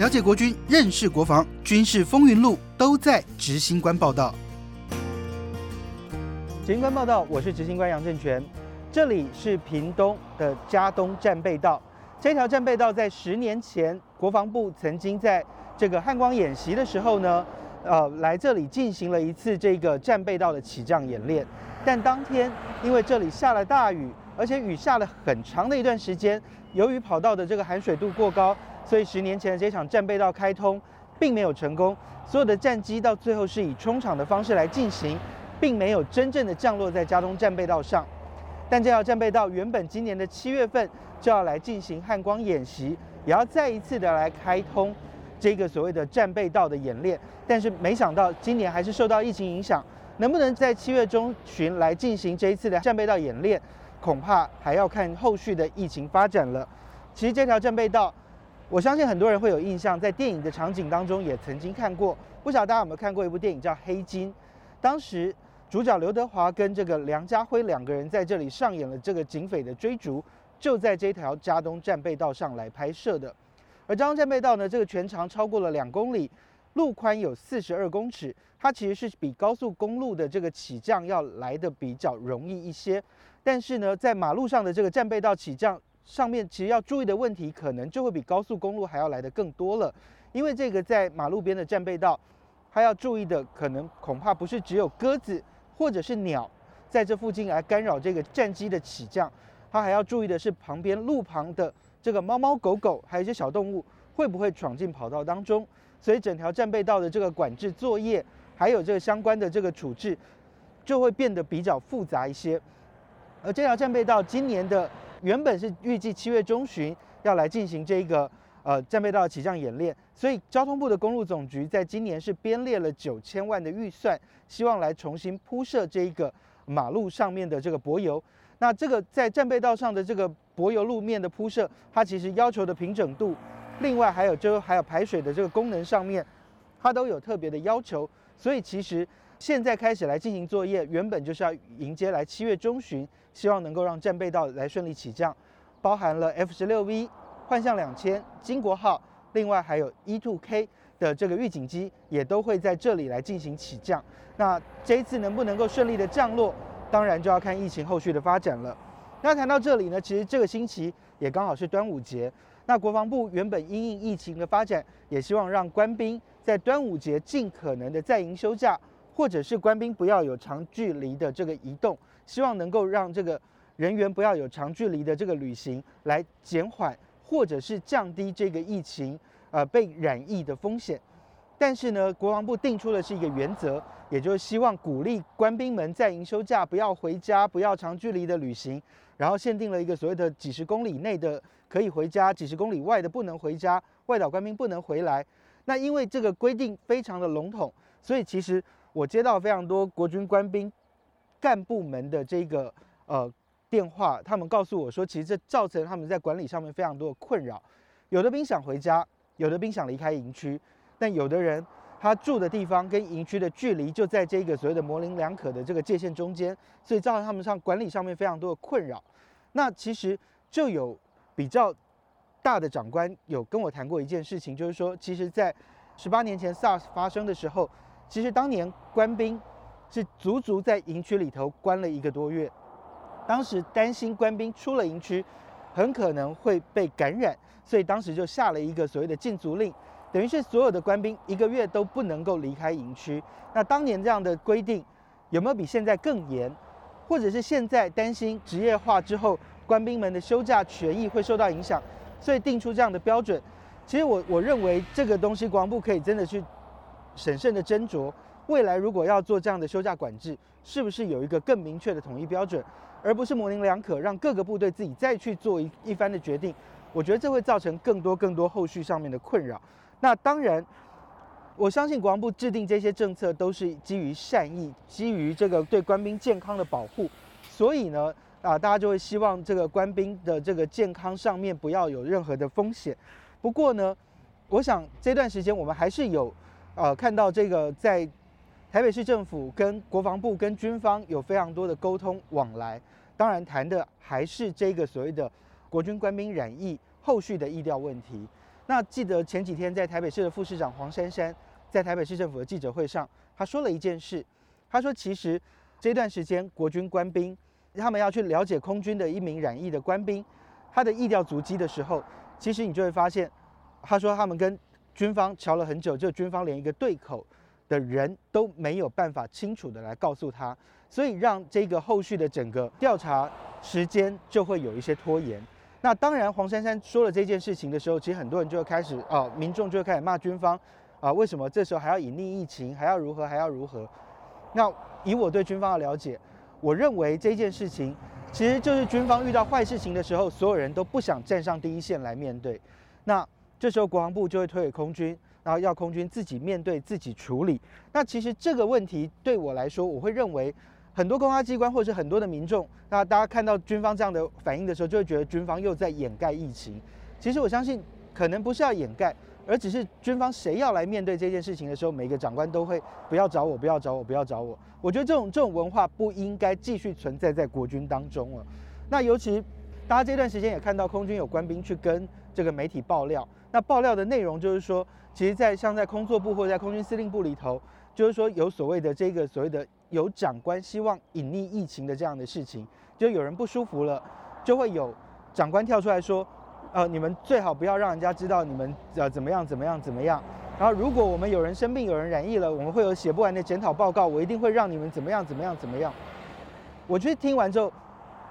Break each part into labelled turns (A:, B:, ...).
A: 了解国军，认识国防，军事风云录都在执行官报道。
B: 执行官报道，我是执行官杨正全。这里是屏东的嘉东战备道。这条战备道在十年前，国防部曾经在这个汉光演习的时候呢，呃，来这里进行了一次这个战备道的起降演练。但当天因为这里下了大雨，而且雨下了很长的一段时间，由于跑道的这个含水度过高，所以十年前的这场战备道开通并没有成功。所有的战机到最后是以冲场的方式来进行，并没有真正的降落在嘉东战备道上。但这条战备道原本今年的七月份就要来进行汉光演习，也要再一次的来开通这个所谓的战备道的演练，但是没想到今年还是受到疫情影响。能不能在七月中旬来进行这一次的战备道演练，恐怕还要看后续的疫情发展了。其实这条战备道，我相信很多人会有印象，在电影的场景当中也曾经看过。不晓得大家有没有看过一部电影叫《黑金》？当时主角刘德华跟这个梁家辉两个人在这里上演了这个警匪的追逐，就在这条加东战备道上来拍摄的。而加东战备道呢，这个全长超过了两公里。路宽有四十二公尺，它其实是比高速公路的这个起降要来的比较容易一些。但是呢，在马路上的这个战备道起降上面，其实要注意的问题可能就会比高速公路还要来的更多了。因为这个在马路边的战备道，它要注意的可能恐怕不是只有鸽子或者是鸟在这附近来干扰这个战机的起降，它还要注意的是旁边路旁的这个猫猫狗狗还有一些小动物会不会闯进跑道当中。所以整条战备道的这个管制作业，还有这个相关的这个处置，就会变得比较复杂一些。而这条战备道今年的原本是预计七月中旬要来进行这个呃战备道起降演练，所以交通部的公路总局在今年是编列了九千万的预算，希望来重新铺设这一个马路上面的这个柏油。那这个在战备道上的这个柏油路面的铺设，它其实要求的平整度。另外还有就还有排水的这个功能上面，它都有特别的要求，所以其实现在开始来进行作业，原本就是要迎接来七月中旬，希望能够让战备道来顺利起降，包含了 F 十六 V、幻象两千、金国号，另外还有 E two K 的这个预警机也都会在这里来进行起降。那这一次能不能够顺利的降落，当然就要看疫情后续的发展了。那谈到这里呢，其实这个星期也刚好是端午节。那国防部原本因应疫情的发展，也希望让官兵在端午节尽可能的在营休假，或者是官兵不要有长距离的这个移动，希望能够让这个人员不要有长距离的这个旅行，来减缓或者是降低这个疫情呃被染疫的风险。但是呢，国防部定出的是一个原则，也就是希望鼓励官兵们在营休假，不要回家，不要长距离的旅行，然后限定了一个所谓的几十公里内的。可以回家，几十公里外的不能回家，外岛官兵不能回来。那因为这个规定非常的笼统，所以其实我接到非常多国军官兵干部们的这个呃电话，他们告诉我说，其实这造成他们在管理上面非常多的困扰。有的兵想回家，有的兵想离开营区，但有的人他住的地方跟营区的距离就在这个所谓的模棱两可的这个界限中间，所以造成他们上管理上面非常多的困扰。那其实就有。比较大的长官有跟我谈过一件事情，就是说，其实，在十八年前 SARS 发生的时候，其实当年官兵是足足在营区里头关了一个多月。当时担心官兵出了营区，很可能会被感染，所以当时就下了一个所谓的禁足令，等于是所有的官兵一个月都不能够离开营区。那当年这样的规定有没有比现在更严？或者是现在担心职业化之后？官兵们的休假权益会受到影响，所以定出这样的标准。其实我我认为这个东西，国防部可以真的去审慎的斟酌，未来如果要做这样的休假管制，是不是有一个更明确的统一标准，而不是模棱两可，让各个部队自己再去做一一番的决定。我觉得这会造成更多更多后续上面的困扰。那当然，我相信国防部制定这些政策都是基于善意，基于这个对官兵健康的保护，所以呢。啊，大家就会希望这个官兵的这个健康上面不要有任何的风险。不过呢，我想这段时间我们还是有，呃，看到这个在台北市政府跟国防部跟军方有非常多的沟通往来。当然谈的还是这个所谓的国军官兵染疫后续的疫调问题。那记得前几天在台北市的副市长黄珊珊在台北市政府的记者会上，他说了一件事，他说其实这段时间国军官兵他们要去了解空军的一名染疫的官兵他的疫调足迹的时候，其实你就会发现，他说他们跟军方瞧了很久，就军方连一个对口的人都没有办法清楚的来告诉他，所以让这个后续的整个调查时间就会有一些拖延。那当然，黄珊珊说了这件事情的时候，其实很多人就会开始啊，民众就会开始骂军方啊，为什么这时候还要隐匿疫情，还要如何，还要如何？那以我对军方的了解，我认为这件事情其实就是军方遇到坏事情的时候，所有人都不想站上第一线来面对。那这时候国防部就会推给空军，然后要空军自己面对、自己处理。那其实这个问题对我来说，我会认为。很多公安机关或者是很多的民众，那大家看到军方这样的反应的时候，就会觉得军方又在掩盖疫情。其实我相信，可能不是要掩盖，而只是军方谁要来面对这件事情的时候，每个长官都会不要找我，不要找我，不要找我。我觉得这种这种文化不应该继续存在在国军当中了。那尤其大家这段时间也看到空军有官兵去跟这个媒体爆料，那爆料的内容就是说，其实，在像在空作部或者在空军司令部里头，就是说有所谓的这个所谓的。有长官希望隐匿疫情的这样的事情，就有人不舒服了，就会有长官跳出来说：“呃，你们最好不要让人家知道你们呃怎么样怎么样怎么样。然后如果我们有人生病、有人染疫了，我们会有写不完的检讨报告，我一定会让你们怎么样怎么样怎么样。”我觉得听完之后，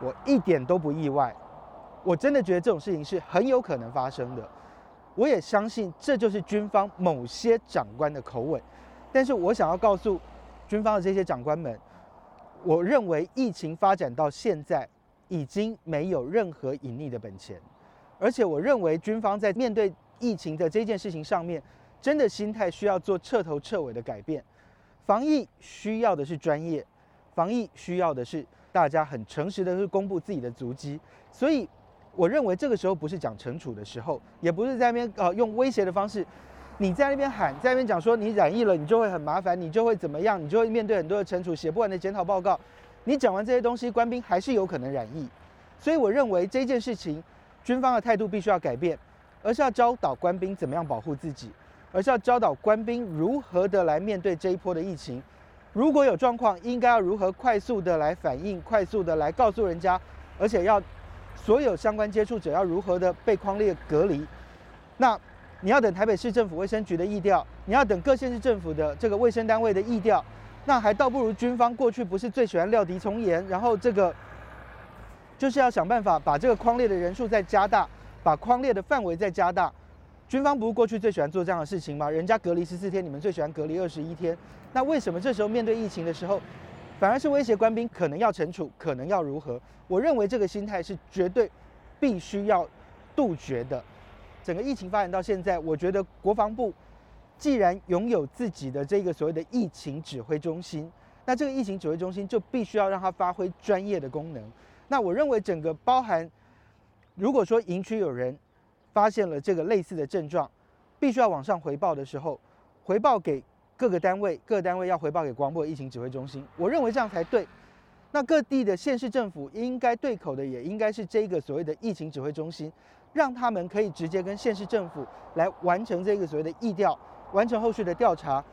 B: 我一点都不意外，我真的觉得这种事情是很有可能发生的。我也相信这就是军方某些长官的口吻，但是我想要告诉。军方的这些长官们，我认为疫情发展到现在，已经没有任何隐匿的本钱，而且我认为军方在面对疫情的这件事情上面，真的心态需要做彻头彻尾的改变。防疫需要的是专业，防疫需要的是大家很诚实的去公布自己的足迹，所以我认为这个时候不是讲惩处的时候，也不是在那边呃用威胁的方式。你在那边喊，在那边讲说你染疫了，你就会很麻烦，你就会怎么样，你就会面对很多的惩处，写不完的检讨报告。你讲完这些东西，官兵还是有可能染疫。所以我认为这件事情，军方的态度必须要改变，而是要教导官兵怎么样保护自己，而是要教导官兵如何的来面对这一波的疫情。如果有状况，应该要如何快速的来反应，快速的来告诉人家，而且要所有相关接触者要如何的被框列隔离。那。你要等台北市政府卫生局的议调，你要等各县市政府的这个卫生单位的议调，那还倒不如军方过去不是最喜欢料敌从严，然后这个就是要想办法把这个框列的人数再加大，把框列的范围再加大。军方不是过去最喜欢做这样的事情吗？人家隔离十四天，你们最喜欢隔离二十一天，那为什么这时候面对疫情的时候，反而是威胁官兵可能要惩处，可能要如何？我认为这个心态是绝对必须要杜绝的。整个疫情发展到现在，我觉得国防部既然拥有自己的这个所谓的疫情指挥中心，那这个疫情指挥中心就必须要让它发挥专业的功能。那我认为整个包含，如果说营区有人发现了这个类似的症状，必须要往上回报的时候，回报给各个单位，各个单位要回报给广播疫情指挥中心。我认为这样才对。那各地的县市政府应该对口的，也应该是这个所谓的疫情指挥中心。让他们可以直接跟县市政府来完成这个所谓的疫调，完成后续的调查，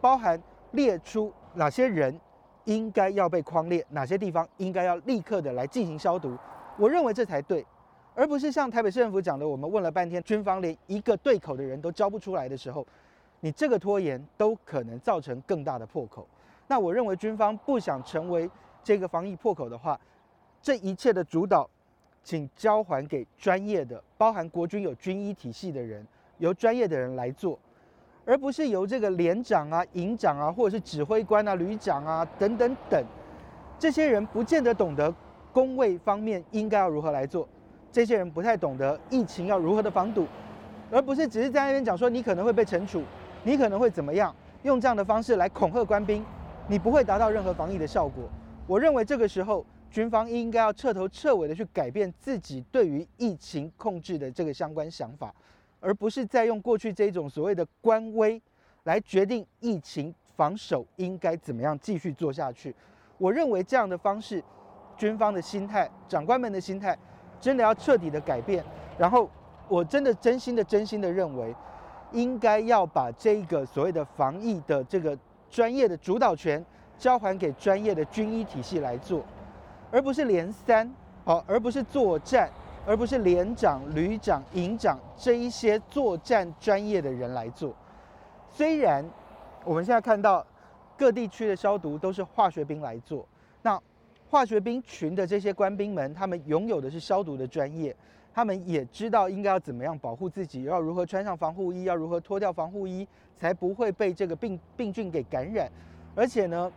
B: 包含列出哪些人应该要被框列，哪些地方应该要立刻的来进行消毒。我认为这才对，而不是像台北市政府讲的，我们问了半天，军方连一个对口的人都交不出来的时候，你这个拖延都可能造成更大的破口。那我认为军方不想成为这个防疫破口的话，这一切的主导。请交还给专业的，包含国军有军医体系的人，由专业的人来做，而不是由这个连长啊、营长啊，或者是指挥官啊、旅长啊等等等，这些人不见得懂得工位方面应该要如何来做，这些人不太懂得疫情要如何的防堵，而不是只是在那边讲说你可能会被惩处，你可能会怎么样，用这样的方式来恐吓官兵，你不会达到任何防疫的效果。我认为这个时候。军方应该要彻头彻尾的去改变自己对于疫情控制的这个相关想法，而不是再用过去这种所谓的官威来决定疫情防守应该怎么样继续做下去。我认为这样的方式，军方的心态、长官们的心态，真的要彻底的改变，然后我真的真心的真心的认为，应该要把这个所谓的防疫的这个专业的主导权交还给专业的军医体系来做，而不是连三，好，而不是作战，而不是连长、旅长、营长这一些作战专业的人来做。虽然我们现在看到各地区的消毒都是化学兵来做，那化学兵群的这些官兵们，他们拥有的是消毒的专业，他们也知道应该要怎么样保护自己，要如何穿上防护衣，要如何脱掉防护衣，才不会被这个病病菌给感染。而且呢，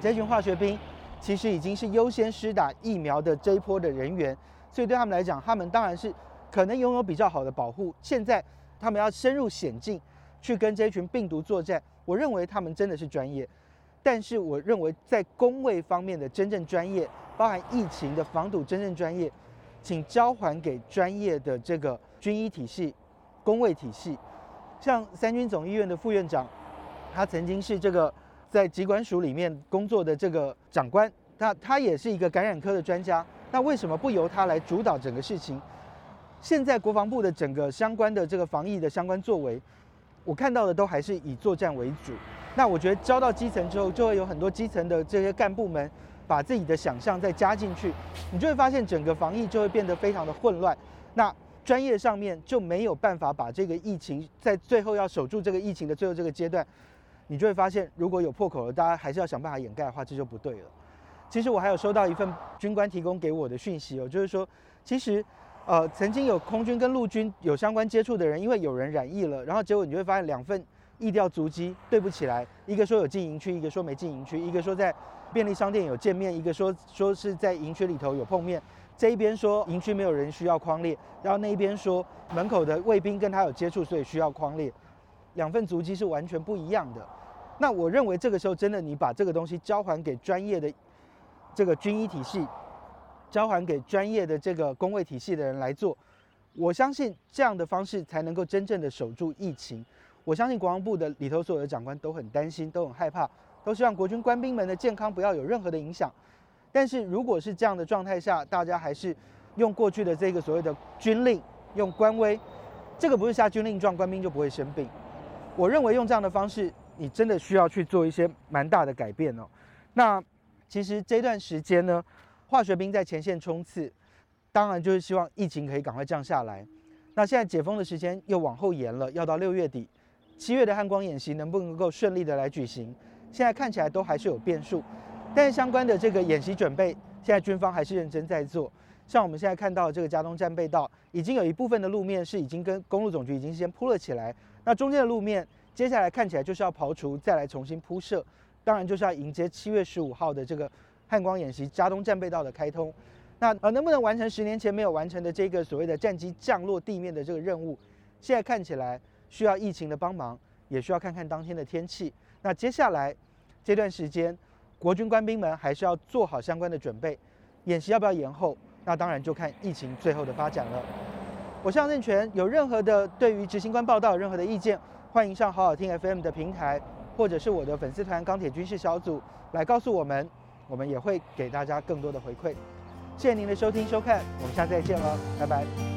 B: 这群化学兵其实已经是优先施打疫苗的这一波的人员，所以对他们来讲，他们当然是可能拥有比较好的保护。现在他们要深入险境去跟这群病毒作战，我认为他们真的是专业。但是我认为，在工位方面的真正专业，包含疫情的防堵真正专业，请交还给专业的这个军医体系、工位体系。像三军总医院的副院长，他曾经是这个在疾管署里面工作的这个长官，那他也是一个感染科的专家。那为什么不由他来主导整个事情？现在国防部的整个相关的这个防疫的相关作为，我看到的都还是以作战为主。那我觉得交到基层之后，就会有很多基层的这些干部们把自己的想象再加进去，你就会发现整个防疫就会变得非常的混乱。那专业上面就没有办法把这个疫情在最后要守住这个疫情的最后这个阶段，你就会发现如果有破口了，大家还是要想办法掩盖的话，这就不对了。其实我还有收到一份军官提供给我的讯息哦，就是说其实呃曾经有空军跟陆军有相关接触的人，因为有人染疫了，然后结果你就会发现两份。意调足迹对不起来，一个说有进营区，一个说没进营区，一个说在便利商店有见面，一个说说是在营区里头有碰面。这一边说营区没有人需要框列，然后那一边说门口的卫兵跟他有接触，所以需要框列。两份足迹是完全不一样的。那我认为这个时候真的你把这个东西交还给专业的这个军医体系，交还给专业的这个工卫体系的人来做，我相信这样的方式才能够真正的守住疫情。我相信国防部的里头所有的长官都很担心，都很害怕，都希望国军官兵们的健康不要有任何的影响。但是如果是这样的状态下，大家还是用过去的这个所谓的军令，用官威，这个不是下军令状，官兵就不会生病。我认为用这样的方式，你真的需要去做一些蛮大的改变哦。那其实这段时间呢，化学兵在前线冲刺，当然就是希望疫情可以赶快降下来。那现在解封的时间又往后延了，要到六月底。七月的汉光演习能不能够顺利的来举行？现在看起来都还是有变数，但是相关的这个演习准备，现在军方还是认真在做。像我们现在看到这个加东战备道，已经有一部分的路面是已经跟公路总局已经先铺了起来，那中间的路面接下来看起来就是要刨除，再来重新铺设，当然就是要迎接七月十五号的这个汉光演习加东战备道的开通。那呃能不能完成十年前没有完成的这个所谓的战机降落地面的这个任务？现在看起来。需要疫情的帮忙，也需要看看当天的天气。那接下来这段时间，国军官兵们还是要做好相关的准备。演习要不要延后？那当然就看疫情最后的发展了。我向任权有任何的对于执行官报道有任何的意见，欢迎上好好听 FM 的平台，或者是我的粉丝团钢铁军事小组来告诉我们，我们也会给大家更多的回馈。谢谢您的收听收看，我们下次再见了，拜拜。